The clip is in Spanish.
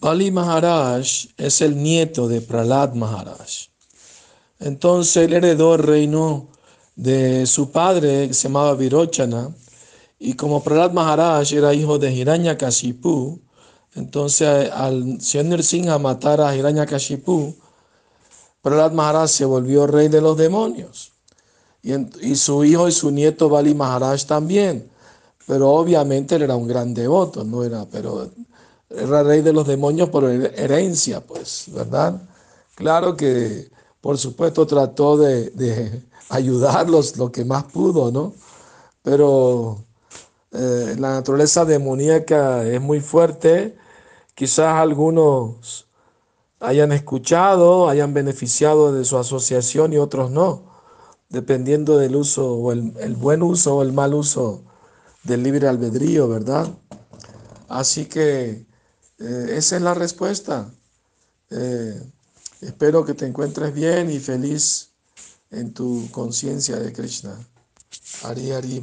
Bali Maharaj es el nieto de Prahlad Maharaj. Entonces él heredó el reino de su padre, que se llamaba Virochana, y como Prahlad Maharaj era hijo de Hiranyakashipu, entonces al señor Singha matar a Hiranyakashipu, Prahlad Maharaj se volvió rey de los demonios. Y, y, su hijo y su nieto Bali Maharaj también. Pero obviamente él era un gran devoto, no era, pero era rey de los demonios por herencia, pues, ¿verdad? Claro que, por supuesto, trató de, ayudarlos lo que más pudo, ¿no? Pero eh, la naturaleza demoníaca es muy fuerte. Quizás algunos hayan escuchado, hayan beneficiado de su asociación y otros no, dependiendo del uso o el, el buen uso o el mal uso del libre albedrío, ¿verdad? Así que eh, esa es la respuesta. Eh, espero que te encuentres bien y feliz en tu conciencia de Krishna. Hari Hari.